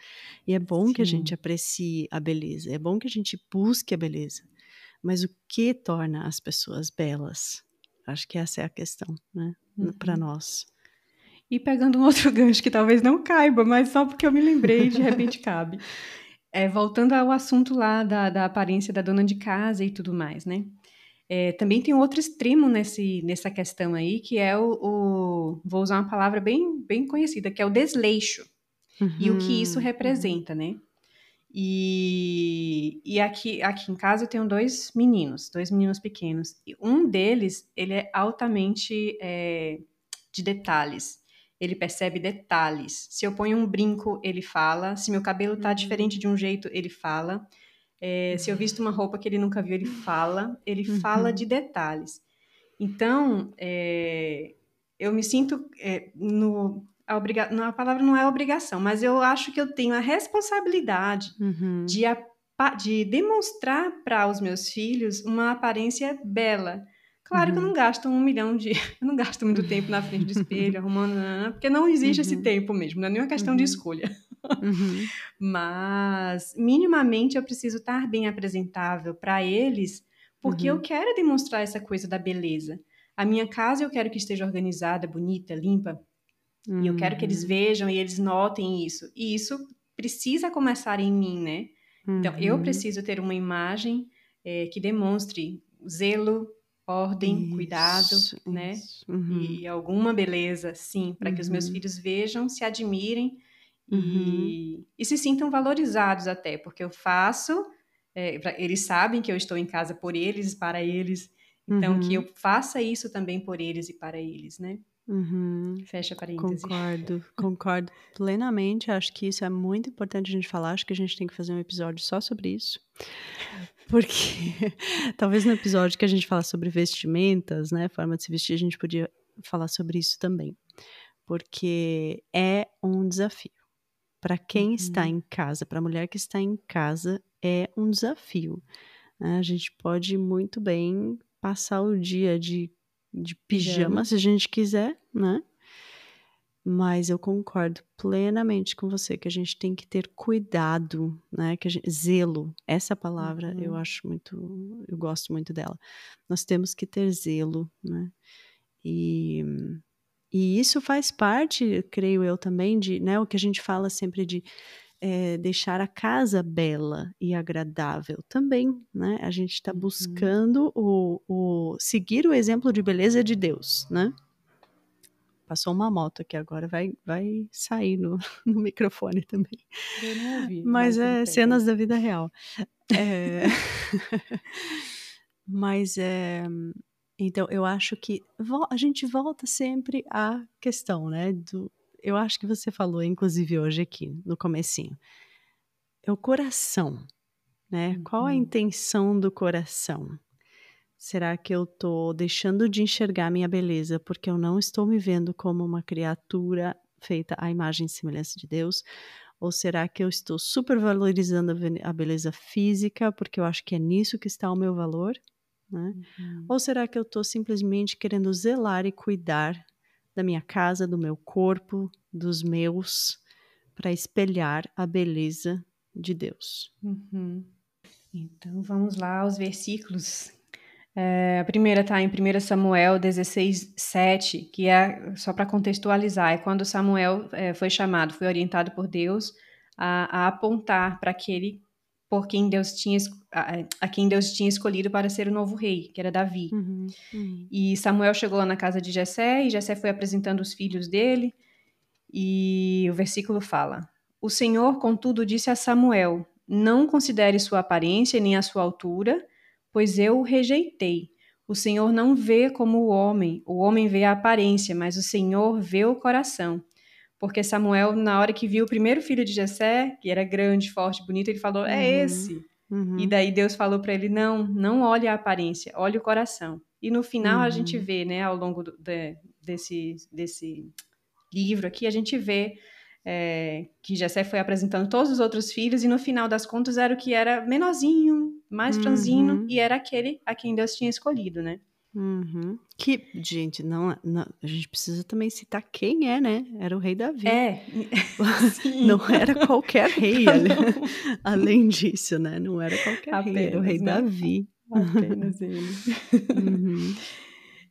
E é bom Sim. que a gente aprecie a beleza, é bom que a gente busque a beleza. Mas o que torna as pessoas belas? Acho que essa é a questão, né? Uhum. Para nós. E pegando um outro gancho que talvez não caiba, mas só porque eu me lembrei, de repente cabe. É, voltando ao assunto lá da, da aparência da dona de casa e tudo mais, né? É, também tem outro extremo nesse, nessa questão aí, que é o, o, Vou usar uma palavra bem, bem conhecida, que é o desleixo. Uhum, e o que isso uhum. representa, uhum. né? E, e aqui, aqui em casa eu tenho dois meninos, dois meninos pequenos. E um deles, ele é altamente é, de detalhes. Ele percebe detalhes. Se eu ponho um brinco, ele fala. Se meu cabelo tá uhum. diferente de um jeito, ele fala. É, se eu visto uma roupa que ele nunca viu, ele fala. Ele uhum. fala de detalhes. Então, é, eu me sinto é, no, a, obriga... a palavra não é obrigação, mas eu acho que eu tenho a responsabilidade uhum. de, a... de demonstrar para os meus filhos uma aparência bela. Claro uhum. que eu não uhum. gasto um milhão de. Eu não gasto muito tempo na frente do espelho, arrumando. Porque não existe uhum. esse tempo mesmo, não é nenhuma questão de uhum. escolha. Uhum. Mas, minimamente, eu preciso estar bem apresentável para eles, porque eu quero demonstrar essa coisa da beleza. A minha casa eu quero que esteja organizada, bonita, limpa, Uhum. E eu quero que eles uhum. vejam e eles notem isso. E isso precisa começar em mim, né? Uhum. Então, eu uhum. preciso ter uma imagem é, que demonstre zelo, ordem, isso, cuidado, né? isso. Uhum. E alguma beleza, sim, para que os meus uhum. filhos vejam, se admirem e, e, se sintam valorizados até, porque eu faço, é, pra, eles sabem que eu estou em casa por eles, para eles, então que eu faça isso também por eles e para eles, né? Uhum. Fecha parênteses. Concordo, concordo plenamente. Acho que isso é muito importante a gente falar. Acho que a gente tem que fazer um episódio só sobre isso. Porque talvez no episódio que a gente fala sobre vestimentas, né, forma de se vestir, a gente podia falar sobre isso também. Porque é um desafio. Para quem uhum. está em casa, para a mulher que está em casa, é um desafio. Né? A gente pode muito bem passar o dia de de pijama, se a gente quiser, né? Mas eu concordo plenamente com você que a gente tem que ter cuidado, né? Que gente, zelo, essa palavra uhum. eu acho muito, eu gosto muito dela. Nós temos que ter zelo, né? E, e isso faz parte, creio eu também, de, né? O que a gente fala sempre de é, deixar a casa bela e agradável também, né? A gente está uhum. buscando o, o, seguir o exemplo de beleza de Deus, né? Passou uma moto aqui agora, vai, vai sair no, no microfone também. Eu não ouvi. Mas, mas é cenas da vida real. É... mas é. Então, eu acho que a gente volta sempre à questão, né? Do, eu acho que você falou, inclusive hoje aqui, no comecinho, é o coração, né? Uhum. Qual a uhum. intenção do coração? Será que eu estou deixando de enxergar minha beleza porque eu não estou me vendo como uma criatura feita à imagem e semelhança de Deus? Ou será que eu estou supervalorizando a beleza física porque eu acho que é nisso que está o meu valor? Né? Uhum. Ou será que eu estou simplesmente querendo zelar e cuidar da minha casa, do meu corpo, dos meus, para espelhar a beleza de Deus. Uhum. Então vamos lá aos versículos. É, a primeira está em 1 Samuel 16, 7, que é, só para contextualizar, é quando Samuel é, foi chamado, foi orientado por Deus a, a apontar para aquele por quem Deus tinha a, a, quem Deus tinha escolhido para ser o novo rei, que era Davi. Uhum, uhum. E Samuel chegou lá na casa de Jessé e Jessé foi apresentando os filhos dele. E o versículo fala: O Senhor, contudo, disse a Samuel: Não considere sua aparência nem a sua altura, pois eu o rejeitei. O Senhor não vê como o homem, o homem vê a aparência, mas o Senhor vê o coração. Porque Samuel, na hora que viu o primeiro filho de Jessé, que era grande, forte, bonito, ele falou: "É uhum. esse". Uhum. E daí Deus falou para ele: "Não, não olhe a aparência, olhe o coração". E no final uhum. a gente uhum. vê, né, ao longo do, de, desse desse livro aqui, a gente vê é, que Jessé foi apresentando todos os outros filhos e no final das contas era o que era menorzinho, mais franzino uhum. e era aquele a quem Deus tinha escolhido, né? Uhum. Que, gente, não, não, a gente precisa também citar quem é, né? Era o rei Davi. É. não era qualquer rei. Além disso, né? Não era qualquer Apenas, rei, era o rei né? Davi. Apenas ele. Uhum.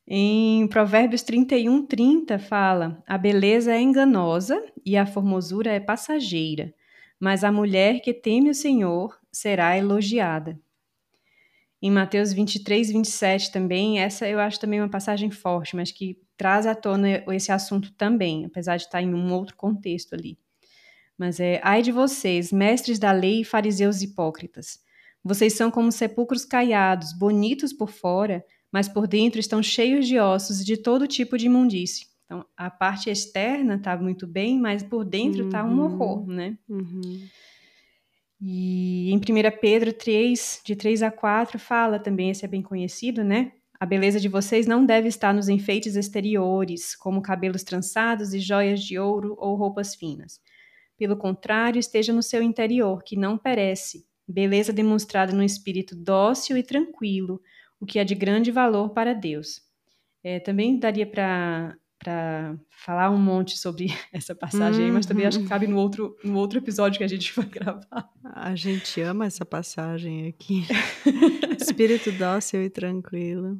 Em Provérbios 31, 30 fala: A beleza é enganosa e a formosura é passageira, mas a mulher que teme o Senhor será elogiada. Em Mateus 23, 27 também, essa eu acho também uma passagem forte, mas que traz à tona esse assunto também, apesar de estar em um outro contexto ali. Mas é, ai de vocês, mestres da lei e fariseus hipócritas. Vocês são como sepulcros caiados, bonitos por fora, mas por dentro estão cheios de ossos e de todo tipo de imundície. Então, a parte externa está muito bem, mas por dentro está um horror, né? Uhum. E em 1 Pedro 3, de 3 a 4, fala também, esse é bem conhecido, né? A beleza de vocês não deve estar nos enfeites exteriores, como cabelos trançados e joias de ouro ou roupas finas. Pelo contrário, esteja no seu interior, que não perece, beleza demonstrada no espírito dócil e tranquilo, o que é de grande valor para Deus. É, também daria para para falar um monte sobre essa passagem, uhum. mas também acho que cabe no outro, no outro episódio que a gente vai gravar. A gente ama essa passagem aqui. Espírito dócil e tranquilo.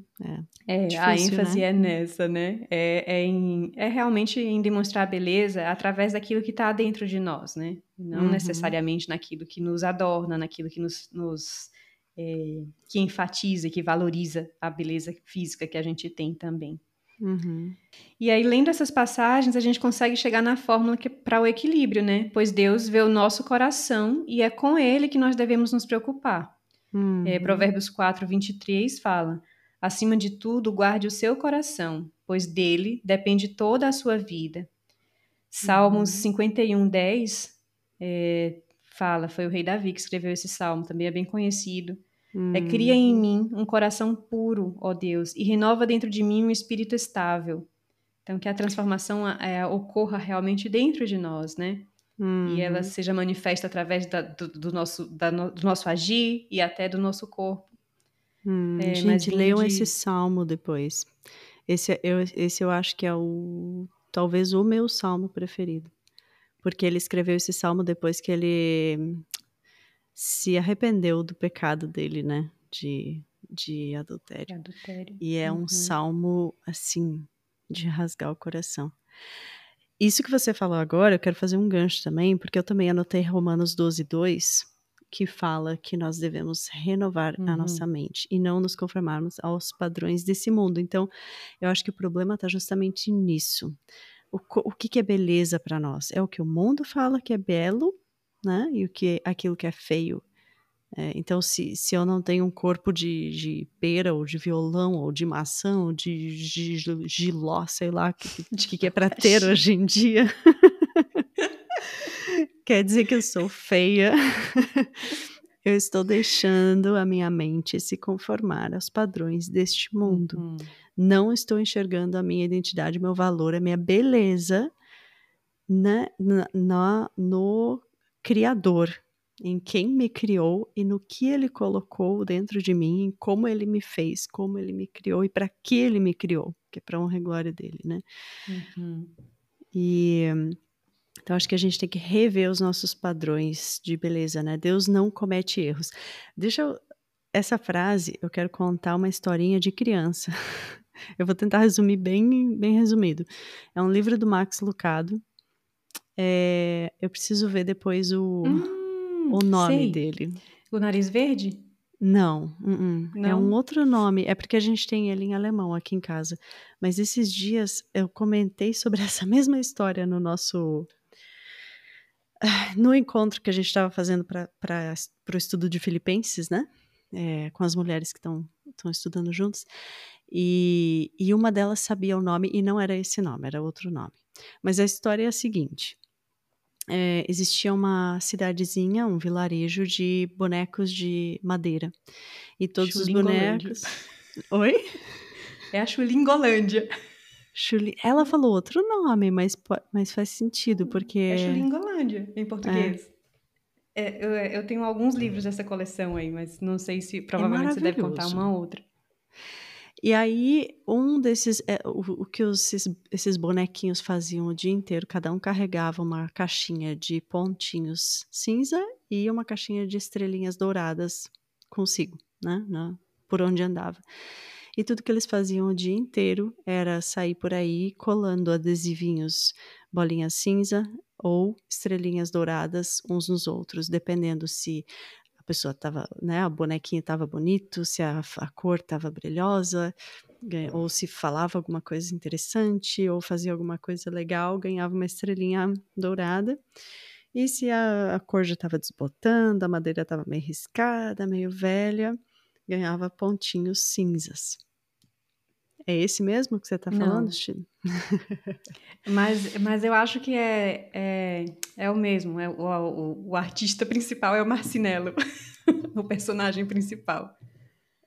É, é difícil, a ênfase né? é nessa, né? É, é, em, é realmente em demonstrar a beleza através daquilo que está dentro de nós, né? Não uhum. necessariamente naquilo que nos adorna, naquilo que nos, nos é, que enfatiza, que valoriza a beleza física que a gente tem também. Uhum. E aí, lendo essas passagens, a gente consegue chegar na fórmula para o equilíbrio, né? Pois Deus vê o nosso coração e é com ele que nós devemos nos preocupar. Uhum. É, Provérbios 4, 23 fala: Acima de tudo, guarde o seu coração, pois dele depende toda a sua vida. Salmos uhum. 51, 10 é, fala: Foi o rei Davi que escreveu esse salmo, também é bem conhecido. Hum. É, cria em mim um coração puro, ó Deus, e renova dentro de mim um espírito estável. Então, que a transformação é, ocorra realmente dentro de nós, né? Hum. E ela seja manifesta através da, do, do, nosso, da, do nosso agir e até do nosso corpo. Hum, é, gente, leiam de... esse salmo depois. Esse eu, esse eu acho que é o talvez o meu salmo preferido. Porque ele escreveu esse salmo depois que ele se arrependeu do pecado dele, né? De, de adultério. adultério. E é uhum. um salmo, assim, de rasgar o coração. Isso que você falou agora, eu quero fazer um gancho também, porque eu também anotei Romanos 12, 2, que fala que nós devemos renovar uhum. a nossa mente e não nos conformarmos aos padrões desse mundo. Então, eu acho que o problema está justamente nisso. O, o que, que é beleza para nós? É o que o mundo fala que é belo né? E o que aquilo que é feio. É, então, se, se eu não tenho um corpo de, de pera, ou de violão, ou de maçã, ou de giló, sei lá, o que, que, é para ter hoje em dia, quer dizer que eu sou feia. eu estou deixando a minha mente se conformar aos padrões deste mundo. Uhum. Não estou enxergando a minha identidade, meu valor, a minha beleza né, na, na, no Criador, em quem me criou e no que ele colocou dentro de mim, em como ele me fez, como ele me criou e para que ele me criou, que é para honra e glória dele, né? Uhum. E então acho que a gente tem que rever os nossos padrões de beleza, né? Deus não comete erros. Deixa eu essa frase, eu quero contar uma historinha de criança. eu vou tentar resumir bem, bem resumido. É um livro do Max Lucado, é, eu preciso ver depois o, hum, o nome sei. dele. O nariz verde? Não, uh -uh. Não, é um outro nome. É porque a gente tem ele em alemão aqui em casa. Mas esses dias eu comentei sobre essa mesma história no nosso. No encontro que a gente estava fazendo para o estudo de Filipenses, né? É, com as mulheres que estão estudando juntos. E, e uma delas sabia o nome e não era esse nome, era outro nome. Mas a história é a seguinte: é, existia uma cidadezinha, um vilarejo de bonecos de madeira. E todos os bonecos. Oi? É a Chulingolândia. Chuli... Ela falou outro nome, mas, mas faz sentido, porque. É Chulingolândia, em português. É. É, eu, eu, tenho alguns livros dessa coleção aí, mas não sei se. Provavelmente você deve contar uma outra. E aí, um desses. É, o, o, que os, esses, esses bonequinhos faziam o dia inteiro, cada um carregava uma caixinha de pontinhos cinza e uma caixinha de estrelinhas douradas consigo, né? Na, por onde andava. E tudo que eles faziam o dia inteiro era sair por aí colando adesivinhos, bolinhas cinza ou estrelinhas douradas uns nos outros, dependendo se pessoa estava, né, a bonequinha estava bonito, se a, a cor estava brilhosa, ou se falava alguma coisa interessante, ou fazia alguma coisa legal, ganhava uma estrelinha dourada. E se a, a cor já estava desbotando, a madeira estava meio riscada, meio velha, ganhava pontinhos cinzas. É esse mesmo que você está falando, Chile? mas, mas eu acho que é, é, é o mesmo. É, o, o, o artista principal é o Marcinello, o personagem principal.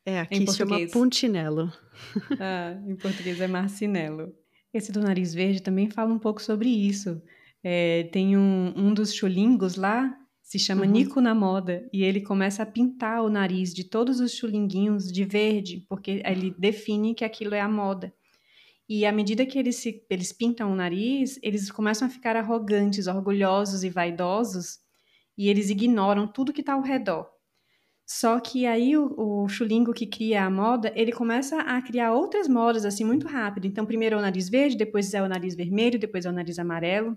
É, aqui se chama Puntinello. ah, em português é Marcinello. Esse do nariz verde também fala um pouco sobre isso. É, tem um, um dos chulingos lá, se chama uhum. Nico na Moda, e ele começa a pintar o nariz de todos os chulinguinhos de verde, porque ele define que aquilo é a moda. E à medida que eles, se, eles pintam o nariz, eles começam a ficar arrogantes, orgulhosos e vaidosos, e eles ignoram tudo que está ao redor. Só que aí o, o chulingo que cria a moda, ele começa a criar outras modas assim muito rápido. Então, primeiro é o nariz verde, depois é o nariz vermelho, depois é o nariz amarelo.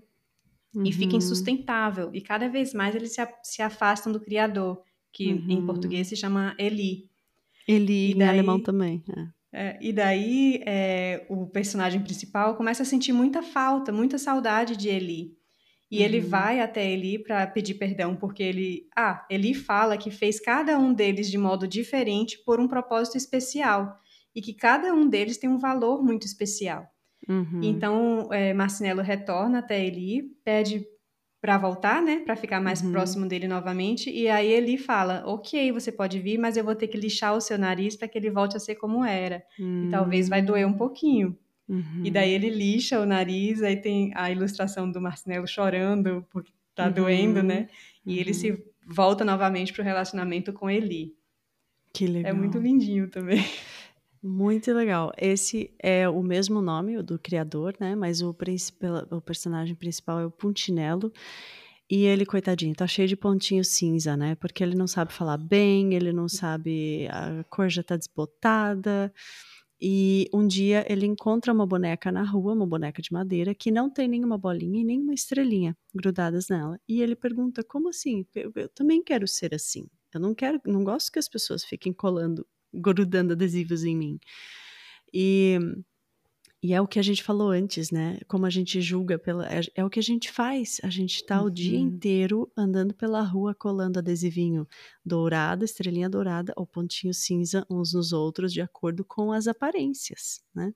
Uhum. E fica uhum. insustentável. E cada vez mais eles se, se afastam do criador, que uhum. em português se chama Eli. Eli, daí, em alemão também. É. É, e daí é, o personagem principal começa a sentir muita falta, muita saudade de Eli. E uhum. ele vai até Eli para pedir perdão, porque ele. Ah, Eli fala que fez cada um deles de modo diferente por um propósito especial. E que cada um deles tem um valor muito especial. Uhum. Então, é, Marcinelo retorna até Eli, pede para voltar, né, para ficar mais uhum. próximo dele novamente, e aí Eli fala: "OK, você pode vir, mas eu vou ter que lixar o seu nariz para que ele volte a ser como era. Uhum. E talvez vai doer um hum. pouquinho." Uhum. E daí ele lixa o nariz, aí tem a ilustração do Marcinelo chorando porque tá uhum. doendo, né? E ele se uhum. volta novamente pro relacionamento com Eli. Que legal. É muito lindinho também. Muito legal. Esse é o mesmo nome do criador, né? Mas o, o personagem principal é o Puntinello. E ele, coitadinho, tá cheio de pontinho cinza, né? Porque ele não sabe falar bem, ele não sabe, a cor já tá desbotada. E um dia ele encontra uma boneca na rua, uma boneca de madeira, que não tem nenhuma bolinha e nenhuma estrelinha grudadas nela. E ele pergunta: como assim? Eu, eu também quero ser assim. Eu não quero, não gosto que as pessoas fiquem colando grudando adesivos em mim. E, e é o que a gente falou antes, né? Como a gente julga pela. É, é o que a gente faz. A gente tá uhum. o dia uhum. inteiro andando pela rua colando adesivinho dourado, estrelinha dourada ou pontinho cinza uns nos outros, de acordo com as aparências, né?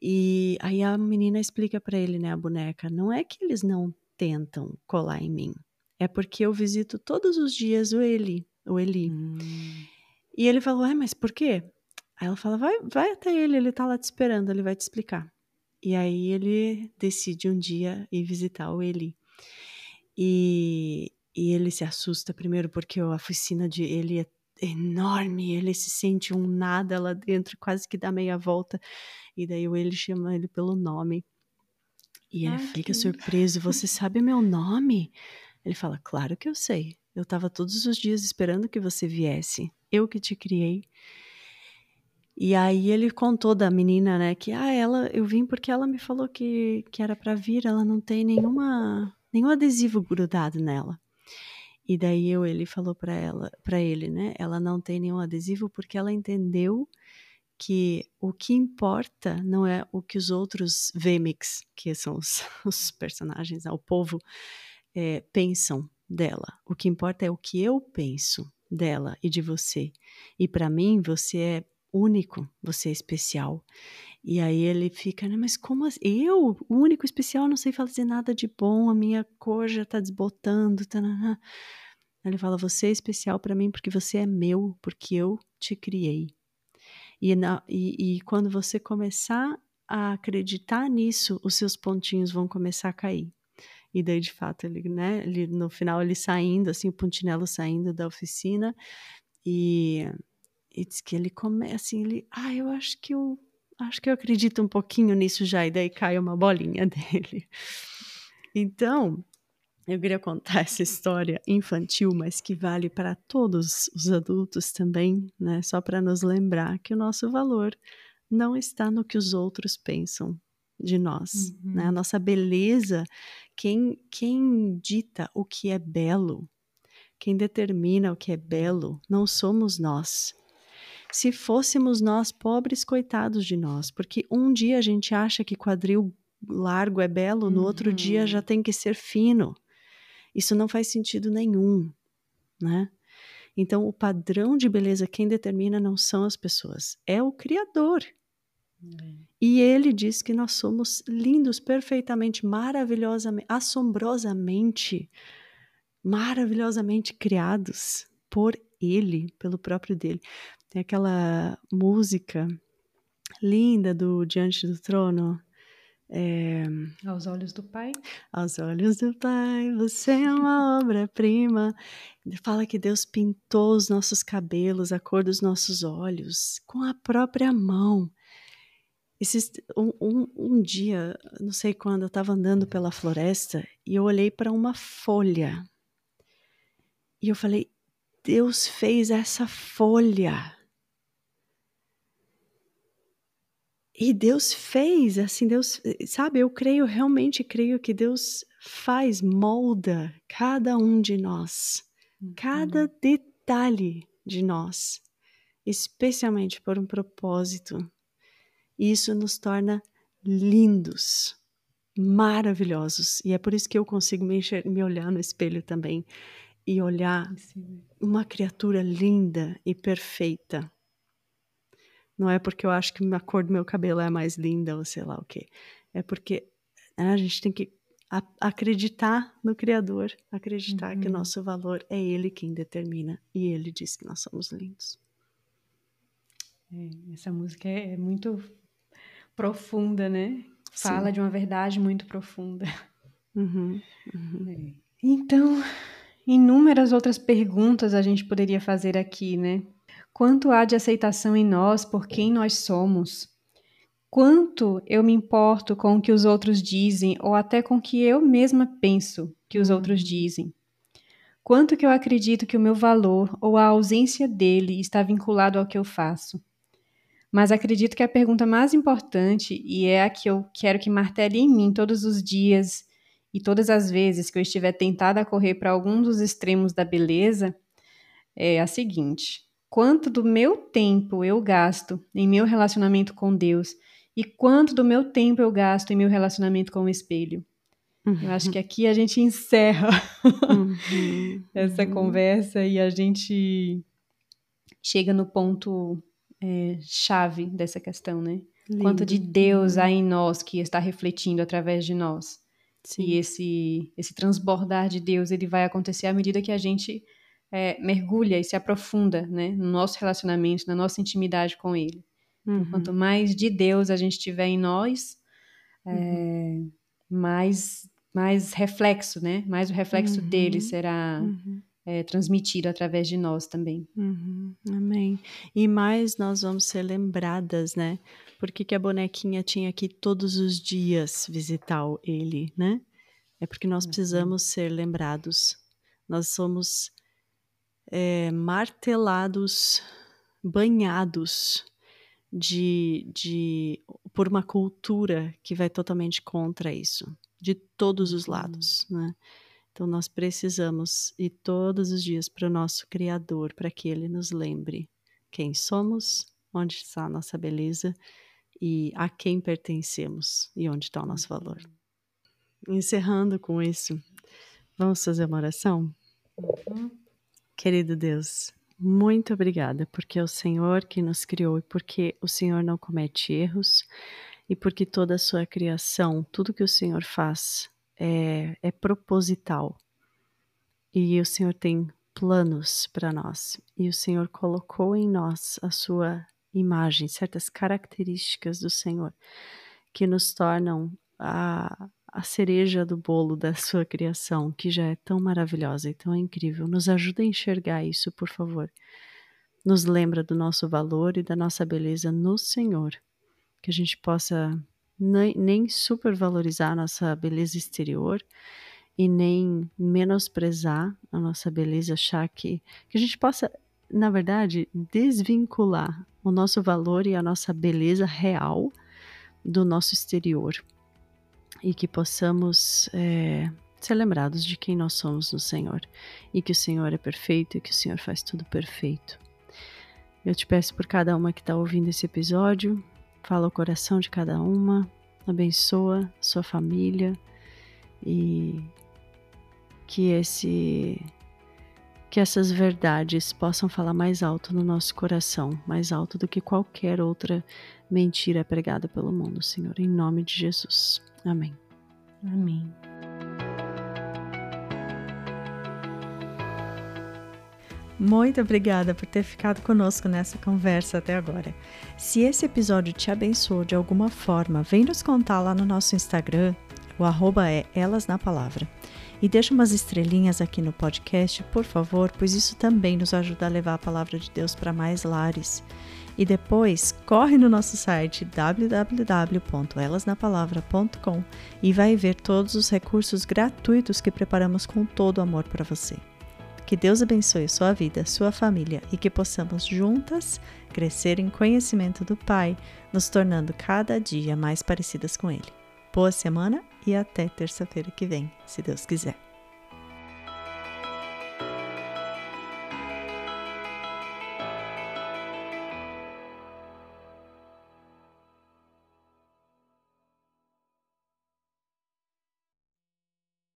E aí a menina explica para ele, né, a boneca, não é que eles não tentam colar em mim, é porque eu visito todos os dias o Eli, o Eli. Hum. E ele falou, é, mas por quê? Aí ela fala, vai, vai até ele, ele tá lá te esperando, ele vai te explicar. E aí ele decide um dia ir visitar o Eli. E, e ele se assusta primeiro porque a oficina de ele é enorme, ele se sente um nada lá dentro, quase que dá meia volta. E daí o Eli chama ele pelo nome. E ele Ai, fica que... surpreso, você sabe meu nome? Ele fala, claro que eu sei. Eu estava todos os dias esperando que você viesse. Eu que te criei. E aí ele contou da menina, né, que ah, ela, eu vim porque ela me falou que, que era para vir, ela não tem nenhuma nenhum adesivo grudado nela. E daí eu, ele falou para ela, para ele, né, ela não tem nenhum adesivo porque ela entendeu que o que importa não é o que os outros VMix, que são os, os personagens, né, o povo, é, pensam dela. O que importa é o que eu penso dela e de você. E para mim, você é único, você é especial. E aí ele fica, né, mas como assim? Eu, o único especial, não sei fazer nada de bom, a minha cor já tá desbotando. Tanana. Ele fala, você é especial para mim porque você é meu, porque eu te criei. E, na, e, e quando você começar a acreditar nisso, os seus pontinhos vão começar a cair. E daí, de fato, ele, né, ele, no final, ele saindo, assim, o Puntinello saindo da oficina, e, e diz que ele começa, assim, ele, ah, eu acho que eu, acho que eu acredito um pouquinho nisso já, e daí cai uma bolinha dele. Então, eu queria contar essa história infantil, mas que vale para todos os adultos também, né? Só para nos lembrar que o nosso valor não está no que os outros pensam de nós, uhum. né? A nossa beleza quem, quem dita o que é belo, quem determina o que é belo, não somos nós. Se fôssemos nós, pobres coitados de nós, porque um dia a gente acha que quadril largo é belo, no outro dia já uhum. tem que ser fino. Isso não faz sentido nenhum, né? Então, o padrão de beleza quem determina não são as pessoas, é o Criador. É. E ele diz que nós somos lindos, perfeitamente, maravilhosamente, assombrosamente, maravilhosamente criados por ele, pelo próprio dele. Tem aquela música linda do Diante do Trono. É, aos olhos do Pai. Aos olhos do Pai, você é uma obra-prima. Fala que Deus pintou os nossos cabelos, a cor dos nossos olhos, com a própria mão. Esses, um, um, um dia, não sei quando, eu estava andando pela floresta e eu olhei para uma folha. E eu falei: Deus fez essa folha. E Deus fez, assim, Deus, sabe, eu creio, realmente creio que Deus faz, molda cada um de nós, uhum. cada detalhe de nós, especialmente por um propósito. E isso nos torna lindos, maravilhosos. E é por isso que eu consigo me, enxer me olhar no espelho também e olhar Sim. uma criatura linda e perfeita não é porque eu acho que a cor do meu cabelo é mais linda ou sei lá o quê. É porque né, a gente tem que acreditar no Criador, acreditar uhum. que o nosso valor é Ele quem determina e Ele diz que nós somos lindos. É, essa música é, é muito profunda, né? Fala Sim. de uma verdade muito profunda. Uhum. Uhum. É. Então, inúmeras outras perguntas a gente poderia fazer aqui, né? Quanto há de aceitação em nós por quem nós somos? Quanto eu me importo com o que os outros dizem ou até com o que eu mesma penso que os outros dizem? Quanto que eu acredito que o meu valor ou a ausência dele está vinculado ao que eu faço? Mas acredito que a pergunta mais importante, e é a que eu quero que martele em mim todos os dias e todas as vezes que eu estiver tentada a correr para algum dos extremos da beleza, é a seguinte: quanto do meu tempo eu gasto em meu relacionamento com Deus e quanto do meu tempo eu gasto em meu relacionamento com o espelho. Uhum. Eu acho que aqui a gente encerra uhum. essa uhum. conversa e a gente chega no ponto é, chave dessa questão, né? Lindo. Quanto de Deus há em nós que está refletindo através de nós. Sim. E esse, esse transbordar de Deus ele vai acontecer à medida que a gente é, mergulha e se aprofunda né, no nosso relacionamento, na nossa intimidade com Ele. Então, uhum. quanto mais de Deus a gente tiver em nós, é, uhum. mais, mais reflexo, né? Mais o reflexo uhum. dele será uhum. É, transmitido através de nós também. Uhum. Amém. E mais nós vamos ser lembradas, né? Por que, que a bonequinha tinha que todos os dias visitar ele, né? É porque nós uhum. precisamos ser lembrados. Nós somos é, martelados, banhados de, de, por uma cultura que vai totalmente contra isso, de todos os lados, uhum. né? Então nós precisamos ir todos os dias para o nosso Criador, para que Ele nos lembre quem somos, onde está a nossa beleza e a quem pertencemos e onde está o nosso valor. Encerrando com isso, vamos fazer uma oração? Uhum. Querido Deus, muito obrigada, porque é o Senhor que nos criou e porque o Senhor não comete erros e porque toda a sua criação, tudo que o Senhor faz é, é proposital. E o Senhor tem planos para nós. E o Senhor colocou em nós a sua imagem, certas características do Senhor que nos tornam a, a cereja do bolo da sua criação, que já é tão maravilhosa e tão incrível. Nos ajuda a enxergar isso, por favor. Nos lembra do nosso valor e da nossa beleza no Senhor. Que a gente possa nem, nem supervalorizar a nossa beleza exterior e nem menosprezar a nossa beleza, achar que, que a gente possa, na verdade, desvincular o nosso valor e a nossa beleza real do nosso exterior e que possamos é, ser lembrados de quem nós somos no Senhor e que o Senhor é perfeito e que o Senhor faz tudo perfeito. Eu te peço por cada uma que está ouvindo esse episódio, fala o coração de cada uma, abençoa sua família e que esse que essas verdades possam falar mais alto no nosso coração, mais alto do que qualquer outra mentira pregada pelo mundo, Senhor, em nome de Jesus. Amém. Amém. Muito obrigada por ter ficado conosco nessa conversa até agora. Se esse episódio te abençoou de alguma forma, vem nos contar lá no nosso Instagram, o arroba é Elas na Palavra. E deixa umas estrelinhas aqui no podcast, por favor, pois isso também nos ajuda a levar a palavra de Deus para mais lares. E depois, corre no nosso site www.elasnapalavra.com e vai ver todos os recursos gratuitos que preparamos com todo amor para você. Que Deus abençoe sua vida, sua família e que possamos juntas crescer em conhecimento do Pai, nos tornando cada dia mais parecidas com Ele. Boa semana e até terça-feira que vem, se Deus quiser.